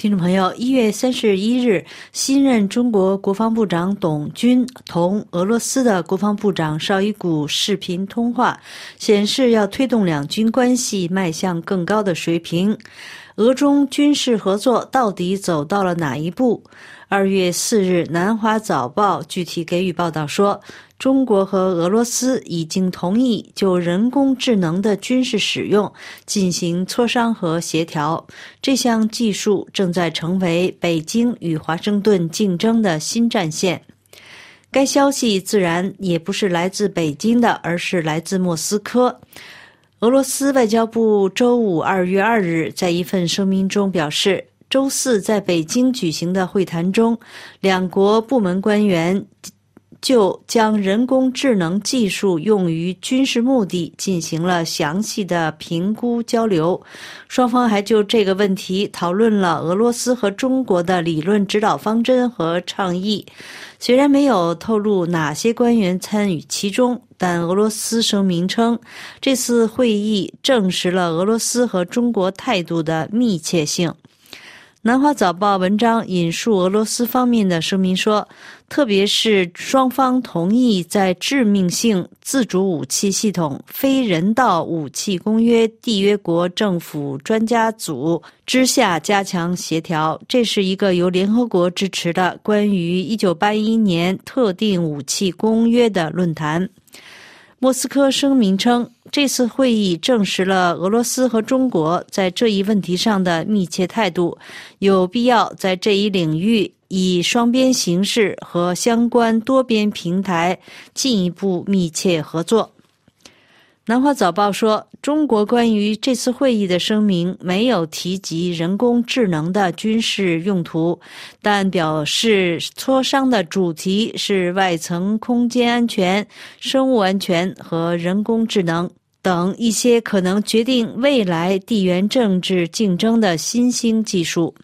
听众朋友，一月三十一日，新任中国国防部长董军同俄罗斯的国防部长绍伊古视频通话，显示要推动两军关系迈向更高的水平。俄中军事合作到底走到了哪一步？二月四日，《南华早报》具体给予报道说。中国和俄罗斯已经同意就人工智能的军事使用进行磋商和协调。这项技术正在成为北京与华盛顿竞争的新战线。该消息自然也不是来自北京的，而是来自莫斯科。俄罗斯外交部周五二月二日在一份声明中表示，周四在北京举行的会谈中，两国部门官员。就将人工智能技术用于军事目的进行了详细的评估交流，双方还就这个问题讨论了俄罗斯和中国的理论指导方针和倡议。虽然没有透露哪些官员参与其中，但俄罗斯声明称，这次会议证实了俄罗斯和中国态度的密切性。南华早报文章引述俄罗斯方面的声明说，特别是双方同意在致命性自主武器系统非人道武器公约缔约国政府专家组之下加强协调。这是一个由联合国支持的关于1981年特定武器公约的论坛。莫斯科声明称，这次会议证实了俄罗斯和中国在这一问题上的密切态度，有必要在这一领域以双边形式和相关多边平台进一步密切合作。南华早报说，中国关于这次会议的声明没有提及人工智能的军事用途，但表示磋商的主题是外层空间安全、生物安全和人工智能等一些可能决定未来地缘政治竞争的新兴技术。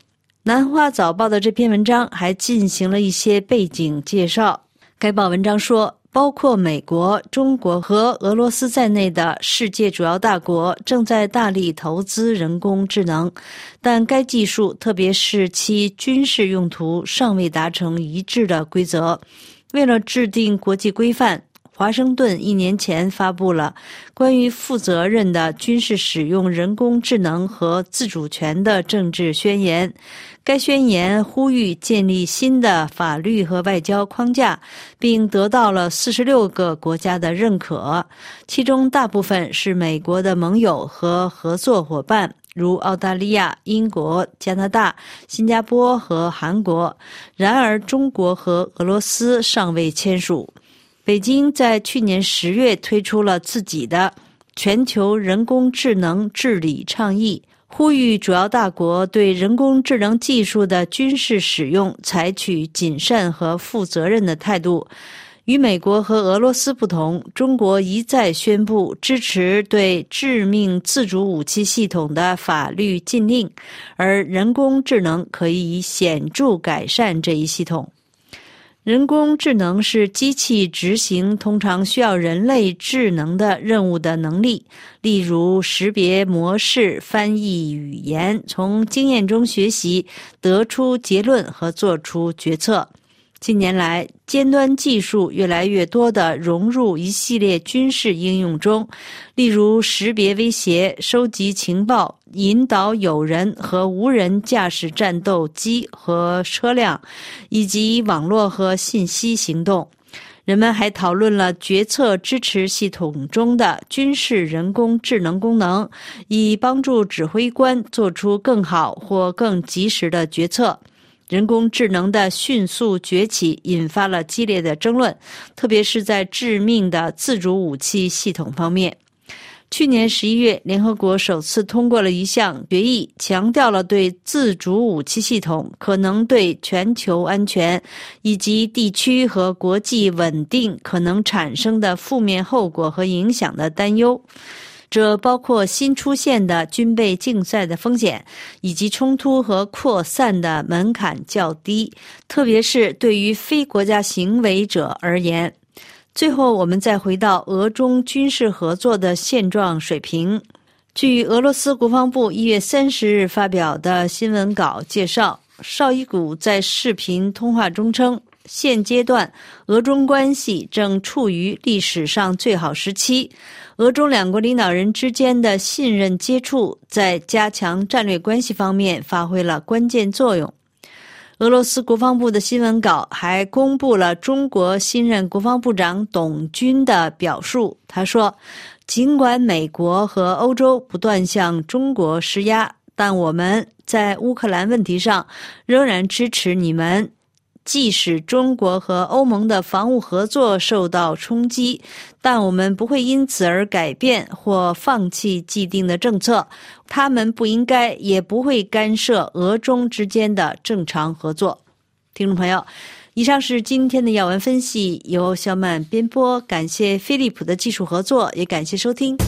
南华早报的这篇文章还进行了一些背景介绍。该报文章说。包括美国、中国和俄罗斯在内的世界主要大国正在大力投资人工智能，但该技术，特别是其军事用途，尚未达成一致的规则。为了制定国际规范。华盛顿一年前发布了关于负责任的军事使用人工智能和自主权的政治宣言。该宣言呼吁建立新的法律和外交框架，并得到了四十六个国家的认可，其中大部分是美国的盟友和合作伙伴，如澳大利亚、英国、加拿大、新加坡和韩国。然而，中国和俄罗斯尚未签署。北京在去年十月推出了自己的全球人工智能治理倡议，呼吁主要大国对人工智能技术的军事使用采取谨慎和负责任的态度。与美国和俄罗斯不同，中国一再宣布支持对致命自主武器系统的法律禁令，而人工智能可以显著改善这一系统。人工智能是机器执行通常需要人类智能的任务的能力，例如识别模式、翻译语言、从经验中学习、得出结论和做出决策。近年来，尖端技术越来越多地融入一系列军事应用中，例如识别威胁、收集情报、引导有人和无人驾驶战斗机和车辆，以及网络和信息行动。人们还讨论了决策支持系统中的军事人工智能功能，以帮助指挥官做出更好或更及时的决策。人工智能的迅速崛起引发了激烈的争论，特别是在致命的自主武器系统方面。去年十一月，联合国首次通过了一项决议，强调了对自主武器系统可能对全球安全以及地区和国际稳定可能产生的负面后果和影响的担忧。这包括新出现的军备竞赛的风险，以及冲突和扩散的门槛较低，特别是对于非国家行为者而言。最后，我们再回到俄中军事合作的现状水平。据俄罗斯国防部一月三十日发表的新闻稿介绍，绍伊古在视频通话中称，现阶段俄中关系正处于历史上最好时期，俄中两国领导人之间的信任接触在加强战略关系方面发挥了关键作用。俄罗斯国防部的新闻稿还公布了中国新任国防部长董军的表述。他说：“尽管美国和欧洲不断向中国施压，但我们在乌克兰问题上仍然支持你们。”即使中国和欧盟的防务合作受到冲击，但我们不会因此而改变或放弃既定的政策。他们不应该也不会干涉俄中之间的正常合作。听众朋友，以上是今天的要闻分析，由小满编播。感谢飞利浦的技术合作，也感谢收听。